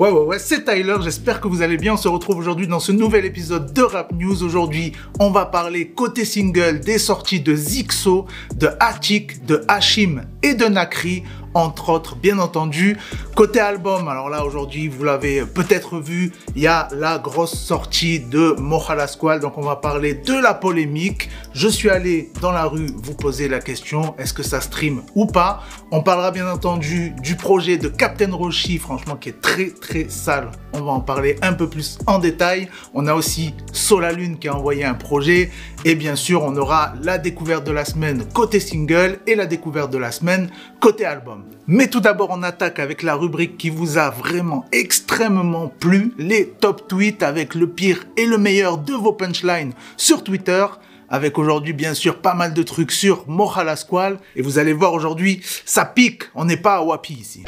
Ouais, ouais, ouais, c'est Tyler, j'espère que vous allez bien. On se retrouve aujourd'hui dans ce nouvel épisode de Rap News. Aujourd'hui, on va parler côté single des sorties de Zixo, de Attic, de Hashim et de Nakri entre autres, bien entendu. Côté album, alors là aujourd'hui, vous l'avez peut-être vu, il y a la grosse sortie de Mohala Squall, donc on va parler de la polémique. Je suis allé dans la rue vous poser la question, est-ce que ça stream ou pas? On parlera bien entendu du projet de Captain Roshi, franchement qui est très très sale. On va en parler un peu plus en détail. On a aussi Solalune qui a envoyé un projet et bien sûr, on aura la découverte de la semaine côté single et la découverte de la semaine côté album. Mais tout d'abord, on attaque avec la rubrique qui vous a vraiment extrêmement plu, les top tweets avec le pire et le meilleur de vos punchlines sur Twitter avec aujourd'hui bien sûr pas mal de trucs sur Mohala Squall et vous allez voir aujourd'hui ça pique, on n'est pas à Wapi ici.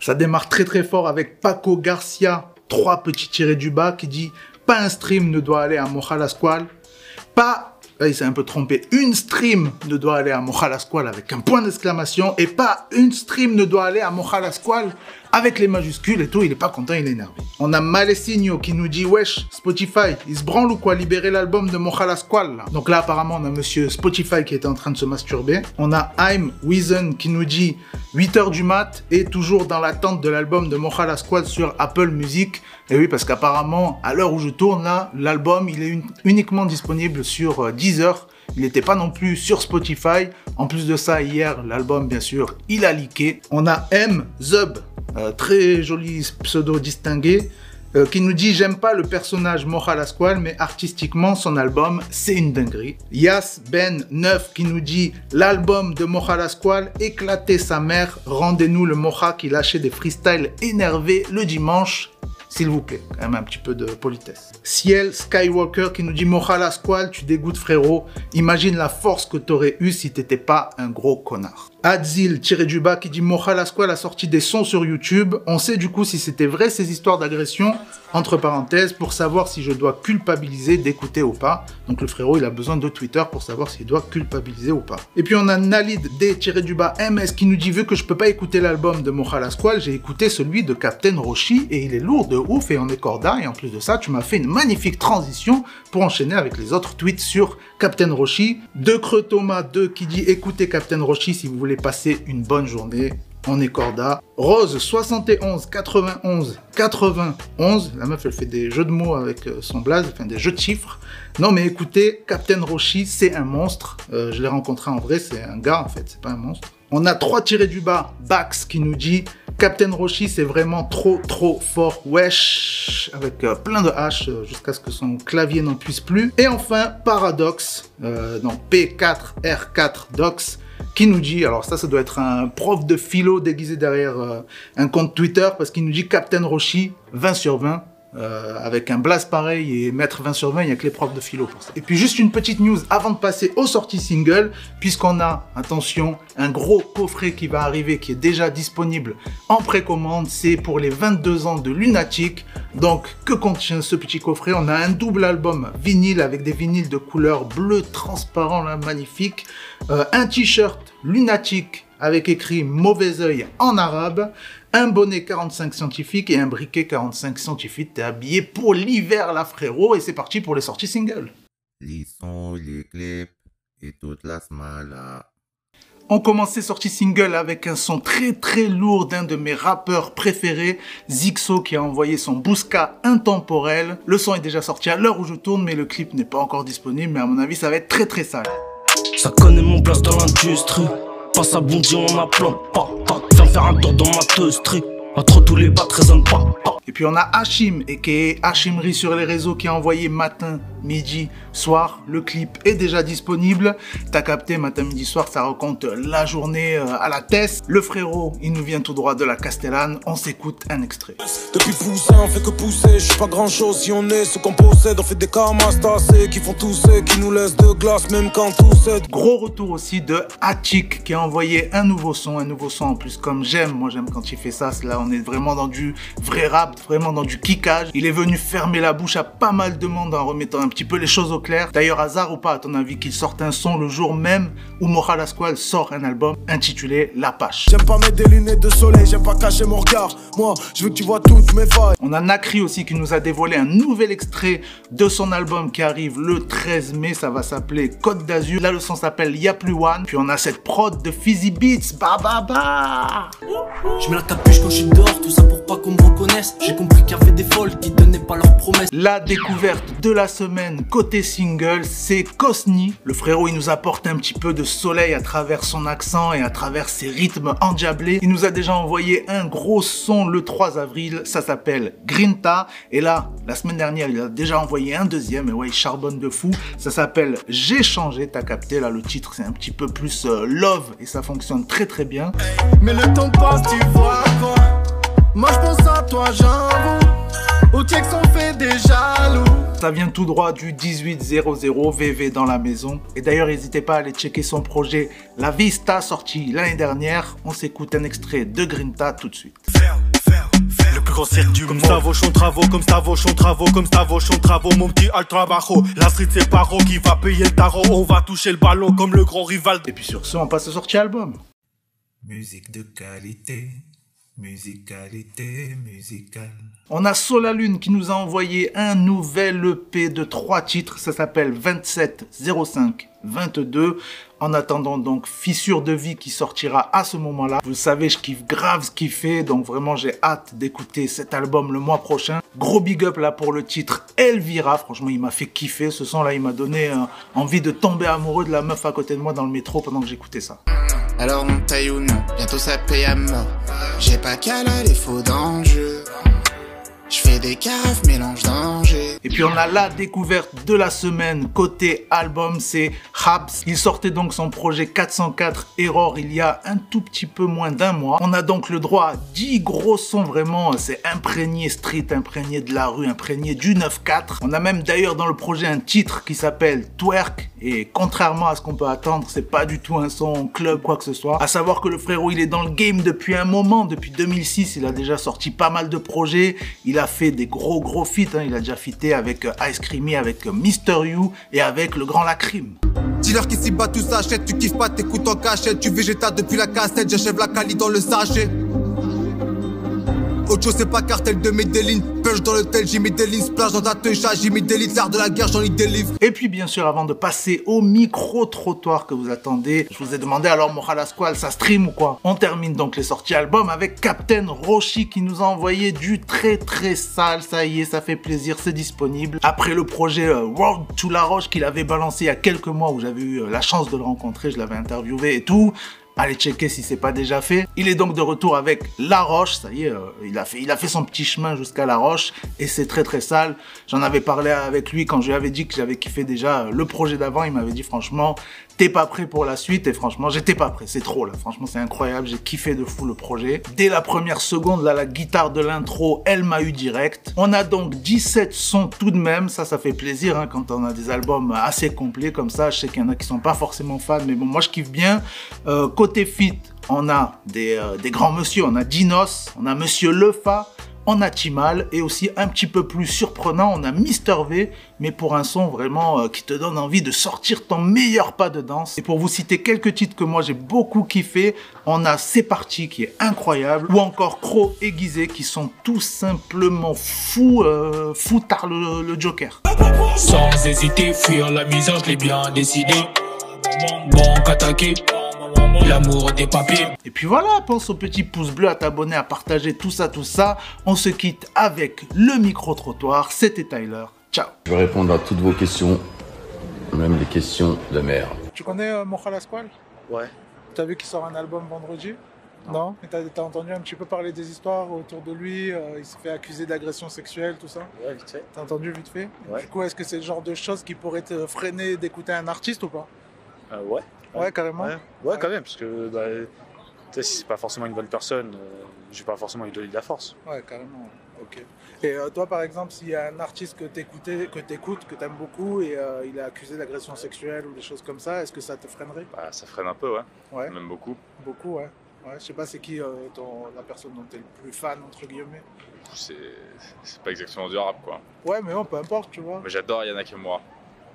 Ça démarre très très fort avec Paco Garcia, trois petits tirés du bas qui dit pas un stream ne doit aller à Mohala Squall, pas Il s'est un peu trompé. Une stream ne doit aller à Mohala Squall avec un point d'exclamation et pas une stream ne doit aller à Mohala Squall avec les majuscules et tout, il est pas content, il est énervé. On a Malesigno qui nous dit Wesh, Spotify, il se branle ou quoi libérer l'album de Mojala Squall. Donc là, apparemment, on a monsieur Spotify qui était en train de se masturber. On a I'm Wizen qui nous dit 8h du mat et toujours dans l'attente de l'album de Mojala Squall sur Apple Music. Et oui, parce qu'apparemment, à l'heure où je tourne là, l'album, il est uniquement disponible sur euh, Deezer. Il n'était pas non plus sur Spotify. En plus de ça, hier, l'album, bien sûr, il a leaké. On a M Zub euh, très joli pseudo distingué, euh, qui nous dit J'aime pas le personnage Mocha Squall, mais artistiquement, son album, c'est une dinguerie. Yas Ben 9 qui nous dit L'album de Mocha Squall, éclater sa mère, rendez-nous le Mocha qui lâchait des freestyles énervés le dimanche. S'il vous plaît, quand même un petit peu de politesse. Ciel Skywalker qui nous dit Mohala Squall, tu dégoûtes frérot. Imagine la force que t'aurais eu si t'étais pas un gros connard. Adzil tiré du bas qui dit Mohala Squall a sorti des sons sur YouTube. On sait du coup si c'était vrai ces histoires d'agression, entre parenthèses, pour savoir si je dois culpabiliser d'écouter ou pas. Donc le frérot il a besoin de Twitter pour savoir s'il doit culpabiliser ou pas. Et puis on a Nalid D tiré du MS qui nous dit vu que je peux pas écouter l'album de Mohala Squall, j'ai écouté celui de Captain Roshi et il est lourd de ouf et on est corda et en plus de ça tu m'as fait une magnifique transition pour enchaîner avec les autres tweets sur Captain Roshi. De Creux Thomas 2 qui dit écoutez Captain Roshi si vous voulez passer une bonne journée. On est corda. Rose 71 91 91. La meuf elle fait des jeux de mots avec euh, son blaze, enfin des jeux de chiffres. Non mais écoutez, Captain Roshi c'est un monstre. Euh, je l'ai rencontré en vrai, c'est un gars en fait, c'est pas un monstre. On a trois tirés du bas. Bax qui nous dit Captain Roshi, c'est vraiment trop, trop fort. Wesh Avec euh, plein de H euh, jusqu'à ce que son clavier n'en puisse plus. Et enfin, Paradox, euh, non, P4R4 Dox, qui nous dit, alors ça, ça doit être un prof de philo déguisé derrière un compte Twitter, parce qu'il nous dit Captain Roshi, 20 sur 20. Euh, avec un blast pareil et mettre 20 sur 20, il n'y a que les profs de philo pour ça. Et puis juste une petite news avant de passer aux sorties single, puisqu'on a, attention, un gros coffret qui va arriver, qui est déjà disponible en précommande, c'est pour les 22 ans de Lunatic. Donc, que contient ce petit coffret? On a un double album vinyle avec des vinyles de couleur bleu transparent, magnifique. Euh, un t-shirt Lunatic avec écrit mauvais oeil en arabe, un bonnet 45 scientifique et un briquet 45 scientifique. T'es habillé pour l'hiver là frérot et c'est parti pour les sorties singles. Les sons, les clips et toute la smala. On commence ces sorties single avec un son très très lourd d'un de mes rappeurs préférés, Zixo, qui a envoyé son Bousca intemporel. Le son est déjà sorti à l'heure où je tourne, mais le clip n'est pas encore disponible, mais à mon avis ça va être très très sale. Ça connaît mon place dans l'industrie. Passe à bondir, on a plein pas. Viens faire un tour dans ma teustrie. Entre tous les bats, résonne pas. Et puis on a Hachim, et qui est Hachimri sur les réseaux, qui a envoyé matin midi, soir. Le clip est déjà disponible. T'as capté, matin, midi, soir, ça raconte la journée euh, à la test. Le frérot, il nous vient tout droit de la Castellane. On s'écoute un extrait. Depuis poussin, on fait que pousser. Je suis pas grand chose si on est ce qu'on possède. On fait des c'est qui font tousser, qui nous laissent de glace, même quand tout cède. Gros retour aussi de Attic qui a envoyé un nouveau son, un nouveau son en plus comme j'aime. Moi j'aime quand il fait ça. Là on est vraiment dans du vrai rap rap vraiment dans du kickage. Il est venu fermer la bouche à pas mal de monde en remettant un petit peu les choses au clair. D'ailleurs, hasard ou pas, à ton avis, qu'il sorte un son le jour même où Moral Squall sort un album intitulé L'Apache. J'aime pas mettre des lunettes de soleil, j'aime pas cacher mon regard. Moi, je veux que tu vois toutes mes failles. On a Nakri aussi qui nous a dévoilé un nouvel extrait de son album qui arrive le 13 mai. Ça va s'appeler Côte d'Azur. Là, le son s'appelle Y'a plus one. Puis on a cette prod de Fizzy Beats. Ba ba ba. Je mets la capuche quand je suis dehors, tout ça pour pas qu'on me reconnaisse. J'ai compris qu'il y avait des folles qui tenaient pas leurs promesses. La découverte de la semaine côté single, c'est Cosni. Le frérot, il nous apporte un petit peu de soleil à travers son accent et à travers ses rythmes endiablés. Il nous a déjà envoyé un gros son le 3 avril. Ça s'appelle Grinta. Et là, la semaine dernière, il a déjà envoyé un deuxième. Et ouais, il charbonne de fou. Ça s'appelle J'ai changé. T'as capté là, le titre, c'est un petit peu plus euh, love et ça fonctionne très très bien. Mais le temps passe, tu vois quoi? Moi, je pense à toi, j'avoue. Au check des jaloux. Ça vient tout droit du 1800 VV dans la maison. Et d'ailleurs, n'hésitez pas à aller checker son projet La Vista, sorti l'année dernière. On s'écoute un extrait de Grinta tout de suite. Le plus grand cirque du Comme monde. Stavochon travaux, comme Stavochon travaux, comme Stavochon travaux, mon petit al trabajo. La street c'est Paro qui va payer le tarot. On va toucher le ballon comme le grand rival. Et puis sur ce, on passe au sortie album. Musique de qualité, musicalité musicale. On a Solalune qui nous a envoyé un nouvel EP de trois titres. Ça s'appelle 2705 22. En attendant donc Fissure de vie qui sortira à ce moment-là. Vous savez, je kiffe grave ce qu'il fait. Donc vraiment, j'ai hâte d'écouter cet album le mois prochain. Gros big up là pour le titre Elvira. Franchement, il m'a fait kiffer. Ce son là, il m'a donné euh, envie de tomber amoureux de la meuf à côté de moi dans le métro pendant que j'écoutais ça. Alors mon taille ou non, bientôt ça paye à mort. J'ai pas qu'à la défaut d'enjeu. Je fais des caves, mélange danger. Et puis on a la découverte de la semaine côté album, c'est Habs. Il sortait donc son projet 404 Error il y a un tout petit peu moins d'un mois. On a donc le droit à 10 gros sons vraiment, c'est imprégné street, imprégné de la rue, imprégné du 9-4. On a même d'ailleurs dans le projet un titre qui s'appelle Twerk et contrairement à ce qu'on peut attendre, c'est pas du tout un son club quoi que ce soit. À savoir que le frérot il est dans le game depuis un moment, depuis 2006, il a déjà sorti pas mal de projets, il a fait des gros gros feats, hein. il a déjà fité avec euh, Ice Creamy, avec euh, Mister You et avec le grand Lacrim. Dis-leur qu'ici bas tout s'achète, tu kiffes pas, t'écoutes en cachette, tu végéta depuis la cassette, j'achève la cali dans le sachet. C'est pas cartel de Medellin, dans le tel, j'ai mis des lignes, splash dans l'art de. Et puis bien sûr, avant de passer au micro-trottoir que vous attendez, je vous ai demandé alors Moral Squall, ça stream ou quoi? On termine donc les sorties albums avec Captain Roshi qui nous a envoyé du très très sale, ça y est, ça fait plaisir, c'est disponible. Après le projet euh, Road to La Roche qu'il avait balancé il y a quelques mois où j'avais eu euh, la chance de le rencontrer, je l'avais interviewé et tout. Allez checker si c'est pas déjà fait. Il est donc de retour avec La Roche. Ça y est, euh, il, a fait, il a fait son petit chemin jusqu'à La Roche et c'est très très sale. J'en avais parlé avec lui quand je lui avais dit que j'avais kiffé déjà euh, le projet d'avant. Il m'avait dit franchement, pas prêt pour la suite et franchement, j'étais pas prêt. C'est trop là. Franchement, c'est incroyable. J'ai kiffé de fou le projet. Dès la première seconde, là, la guitare de l'intro, elle m'a eu direct. On a donc 17 sons tout de même. Ça, ça fait plaisir hein, quand on a des albums assez complets comme ça. Je sais qu'il y en a qui sont pas forcément fans, mais bon, moi je kiffe bien. Euh, côté fit, on a des, euh, des grands monsieur. On a Dinos, on a Monsieur Lefa. On a Timal et aussi un petit peu plus surprenant, on a Mister V, mais pour un son vraiment euh, qui te donne envie de sortir ton meilleur pas de danse. Et pour vous citer quelques titres que moi j'ai beaucoup kiffé, on a C'est parti qui est incroyable, ou encore Crow aiguisé qui sont tout simplement fous, euh, fous tard le, Joker. Sans hésiter, fuir la misère, je l'ai bien décidé. Bon qu'attaquer, l'amour des papiers. Et puis voilà, pense au petit pouce bleu, à t'abonner, à partager tout ça, tout ça. On se quitte avec le micro-trottoir. C'était Tyler. Ciao. Je vais répondre à toutes vos questions, même les questions de merde. Tu connais euh, Ouais. T'as vu qu'il sort un album vendredi? Non Et T'as as entendu un petit peu parler des histoires autour de lui euh, Il s'est fait accuser d'agression sexuelle, tout ça? Ouais, vite fait. T'as entendu vite fait? Ouais. Du coup, est-ce que c'est le genre de choses qui pourrait te freiner d'écouter un artiste ou pas? Euh, ouais. Ouais, carrément. Ouais. ouais, quand même, parce que bah, tu sais, si c'est pas forcément une bonne personne, euh, je vais pas forcément lui donner de la force. Ouais, carrément. Ok. Et euh, toi, par exemple, s'il y a un artiste que t'écoutais, que t'écoutes, que t'aimes beaucoup, et euh, il est accusé d'agression sexuelle ou des choses comme ça, est-ce que ça te freinerait? Bah, ça freine un peu, ouais. Ouais. Même beaucoup. Beaucoup, ouais. Ouais, je sais pas c'est qui euh, ton- la personne dont tu es le plus fan, entre guillemets? C'est c'est pas exactement du rap quoi. Ouais, mais bon, peu importe, tu vois. Mais j'adore Yana Kimura.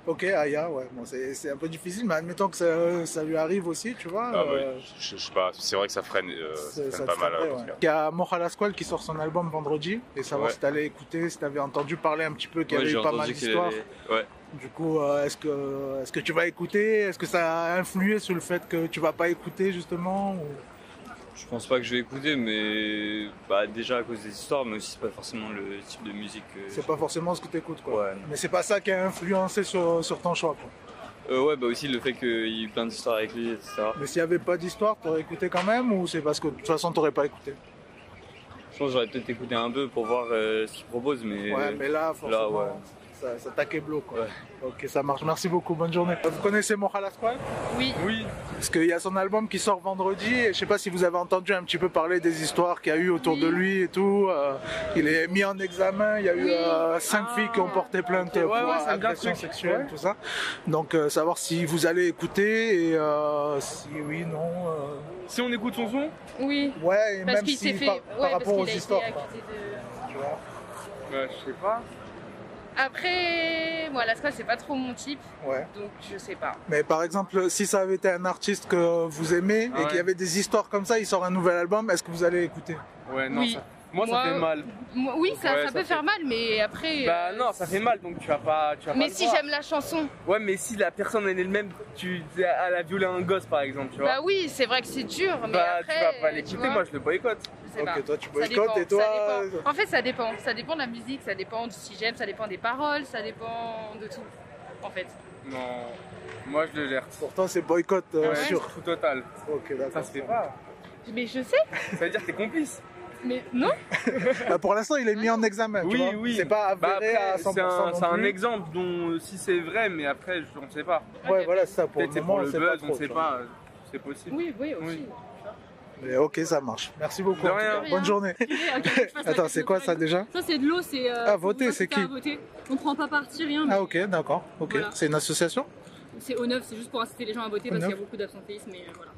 Ok, Aya, ouais, bon, c'est c'est un peu difficile, mais admettons que ça, ça lui arrive aussi, tu vois. Ah, euh, ouais, je, je sais pas, c'est vrai que ça freine, euh, ça freine pas mal. euh, ouais. Il y a Mohala Squall qui sort son album vendredi, et savoir Ouais. si t'allais écouter, si t'avais entendu parler un petit peu qu'il y avait eu pas mal d'histoires. Ouais. Du coup, euh, est-ce que, est-ce que tu vas écouter? Est-ce que ça a influé sur le fait que tu vas pas écouter justement ou- Je pense pas que je vais écouter, mais bah, déjà à cause des histoires, mais aussi c'est pas forcément le type de musique. que C'est pas forcément ce que t'écoutes, quoi. Ouais. Mais c'est pas ça qui a influencé sur, sur ton choix, quoi. Euh, ouais, bah aussi le fait qu'il y ait eu plein d'histoires avec lui, etc. Mais s'il y avait pas d'histoire, t'aurais écouté quand même ou c'est parce que de toute façon t'aurais pas écouté? Je pense que j'aurais peut-être écouté un peu pour voir euh, ce qu'il propose, mais. Ouais, mais là, forcément, ouais. Ça, ça t'a keblo, quoi. Ok, ça marche. Merci beaucoup. Bonne journée. Vous connaissez Mohala Squall Oui. Oui. Parce qu'il y a son album qui sort vendredi et je sais pas si vous avez entendu un petit peu parler des histoires qu'il y a eu autour de lui et tout. Euh, il est mis en examen. Il y a eu euh, cinq filles qui ont porté plainte ok. pour Ouais, ouais, agression sexuelle, Ouais. tout ça. Donc euh, savoir si vous allez écouter et euh, si oui, non. euh, Si on écoute son son? Ouais, Oui. et Parce même qu'il si s'est fait. par, ouais, rapport aux histoires. de- Tu vois? Ouais, je sais pas. Après, moi, la squale, c'est pas trop mon type. Ouais. Donc, je sais pas. Mais par exemple, si ça avait été un artiste que vous aimez Ah et qu'il y avait des histoires comme ça, il sort un nouvel album, est-ce que vous allez écouter Ouais, non, Oui. ça- moi, ça fait mal. Moi, oui, ça, Ouais, ça ça peut fait- faire mal, mais après. Bah euh, non, ça fait mal, donc tu vas pas. Tu vas pas mais si j'aime la chanson, Ouais, mais si la personne elle est le même, tu elle a violé un gosse par exemple, tu vois. bah oui, c'est vrai que c'est dur, mais Bah, après. tu vas pas l'écouter, moi je le boycotte. je Ok, pas. toi, tu boycottes et toi, ça dépend. euh, En fait, ça dépend. Ça dépend de la musique, ça dépend de si j'aime, ça dépend des paroles, ça dépend de tout. En fait. Non, moi je le gère. Pourtant, c'est boycott euh, Ouais, sûr. Tout total. Ok, d'accord. Ça se fait pas. Mais je sais. Ça veut dire que t'es complice. Mais non. Bah, pour l'instant, il est mis en examen. tu Oui, vois. oui. C'est pas Bah, avéré après, à 100%. C'est un, c'est exemple dont si c'est vrai, mais après on ne sait pas. Ouais, voilà, c'est ça. Pour le c'est moment, pour on le sait buzz, pas on trop, ne sait pas. euh, C'est possible. Oui, oui, aussi. Mais ok, ça marche. Merci beaucoup. De rien. Bonne journée. Attends, c'est quoi ça déjà Ça c'est de l'eau, c'est. euh, Ah, voter, c'est qui voter. On prend pas parti, rien. mais Ah ok, d'accord. Ok. Voilà. C'est une association C'est au neuf, c'est juste pour inciter les gens à voter parce qu'il y a beaucoup d'absentéisme. Mais voilà.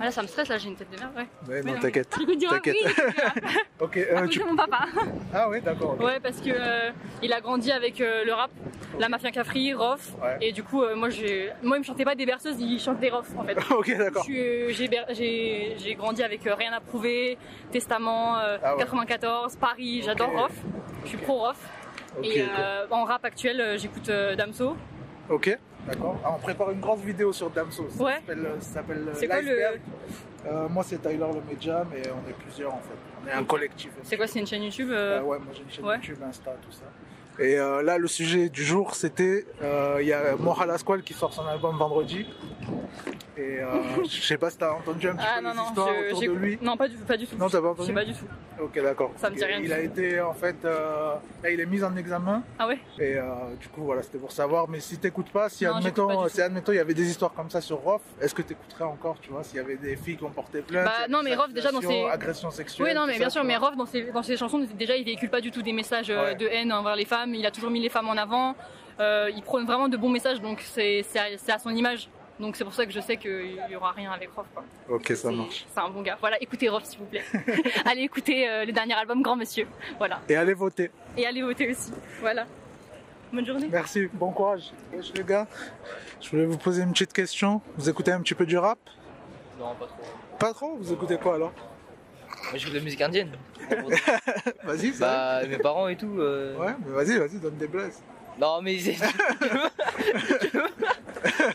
Ah là, ça me stresse, là, j'ai une tête de merde, ouais. Ouais, non, t'inquiète. Rap, T'inquiète. oui, ok. À euh, cause tu- de mon papa. Ah oui, d'accord. Ouais, parce que euh, il a grandi avec euh, le rap, la mafia Cafri, Rof, Ouais. et du coup, euh, moi, j'ai, moi, il me chantait pas des berceuses, il chante des Rof en fait. ok, d'accord. Je J'ai ber- j'ai j'ai grandi avec euh, Rien à prouver, Testament, euh, Ah ouais. 94, Paris, j'adore. Rof, je suis pro Rof. Et en rap actuel, j'écoute euh, Damso. Ok, d'accord. Ah, on prépare une grosse vidéo sur Damso. Ça Ouais. s'appelle, euh, euh, le- L'iceberg. Euh, moi, c'est Tyler le Média, mais on est plusieurs en fait. On est un collectif. C'est quoi, c'est une chaîne YouTube euh, Euh, ouais, moi j'ai une chaîne ouais. YouTube, Insta, tout ça. Et euh, là, le sujet du jour, c'était il y a Mohala Squall qui sort son album vendredi. Et euh, je sais pas si t'as entendu un petit Ah peu non, les non, histoires je- autour de lui. non, pas du, pas du tout. Non, t'as pas Je entendu sais pas du tout. Ok, d'accord. Ça me dit rien Il a été en fait, euh, là, il est mis en examen. Ah ouais? Et euh, du coup, voilà, c'était pour savoir. Mais si t'écoutes pas, si Non, admettons, pas si admettons, il y avait des histoires comme ça sur Rof, est-ce que t'écouterais encore, tu vois, s'il y avait des filles qui ont porté plainte Bah, non, mais Rof, déjà, dans ses- agressions sexuelles. Oui, non, mais bien sûr, mais. Rof, dans ses, dans ses chansons, déjà, il véhicule pas du tout des messages Ouais. de haine envers les femmes. Il a toujours mis les femmes en avant. Euh, il prône vraiment de bons messages, donc c'est c'est à, c'est à son image. Donc c'est pour ça que je sais qu'il y aura rien avec Rof. Quoi. Ok, ça marche. C'est un bon gars. Voilà, écoutez Rof, s'il vous plaît. allez écouter euh, le dernier album Grand Monsieur. Voilà. Et allez voter. Et allez voter aussi. Voilà. Bonne journée. Merci, bon courage. Wesh, les gars, je voulais vous poser une petite question. Vous écoutez un petit peu du rap? Non, pas trop. Pas trop? Vous écoutez quoi alors? Moi, j'écoute de la musique indienne. Vas-y, ça Bah, mes parents et tout. euh, Ouais, mais vas-y, vas-y, donne des blazes. Non, mais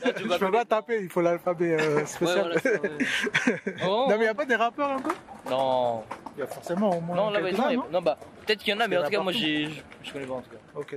c'est. Je peux pas taper, il faut l'alphabet euh, spécial. Ouais, voilà, Oh. non, mais il a pas des rappeurs un peu? Non. Il y a forcément au moins. Non, là, non, non non, bah, peut-être qu'il y en a, mais en tout cas, moi, je connais pas en tout cas. Ok,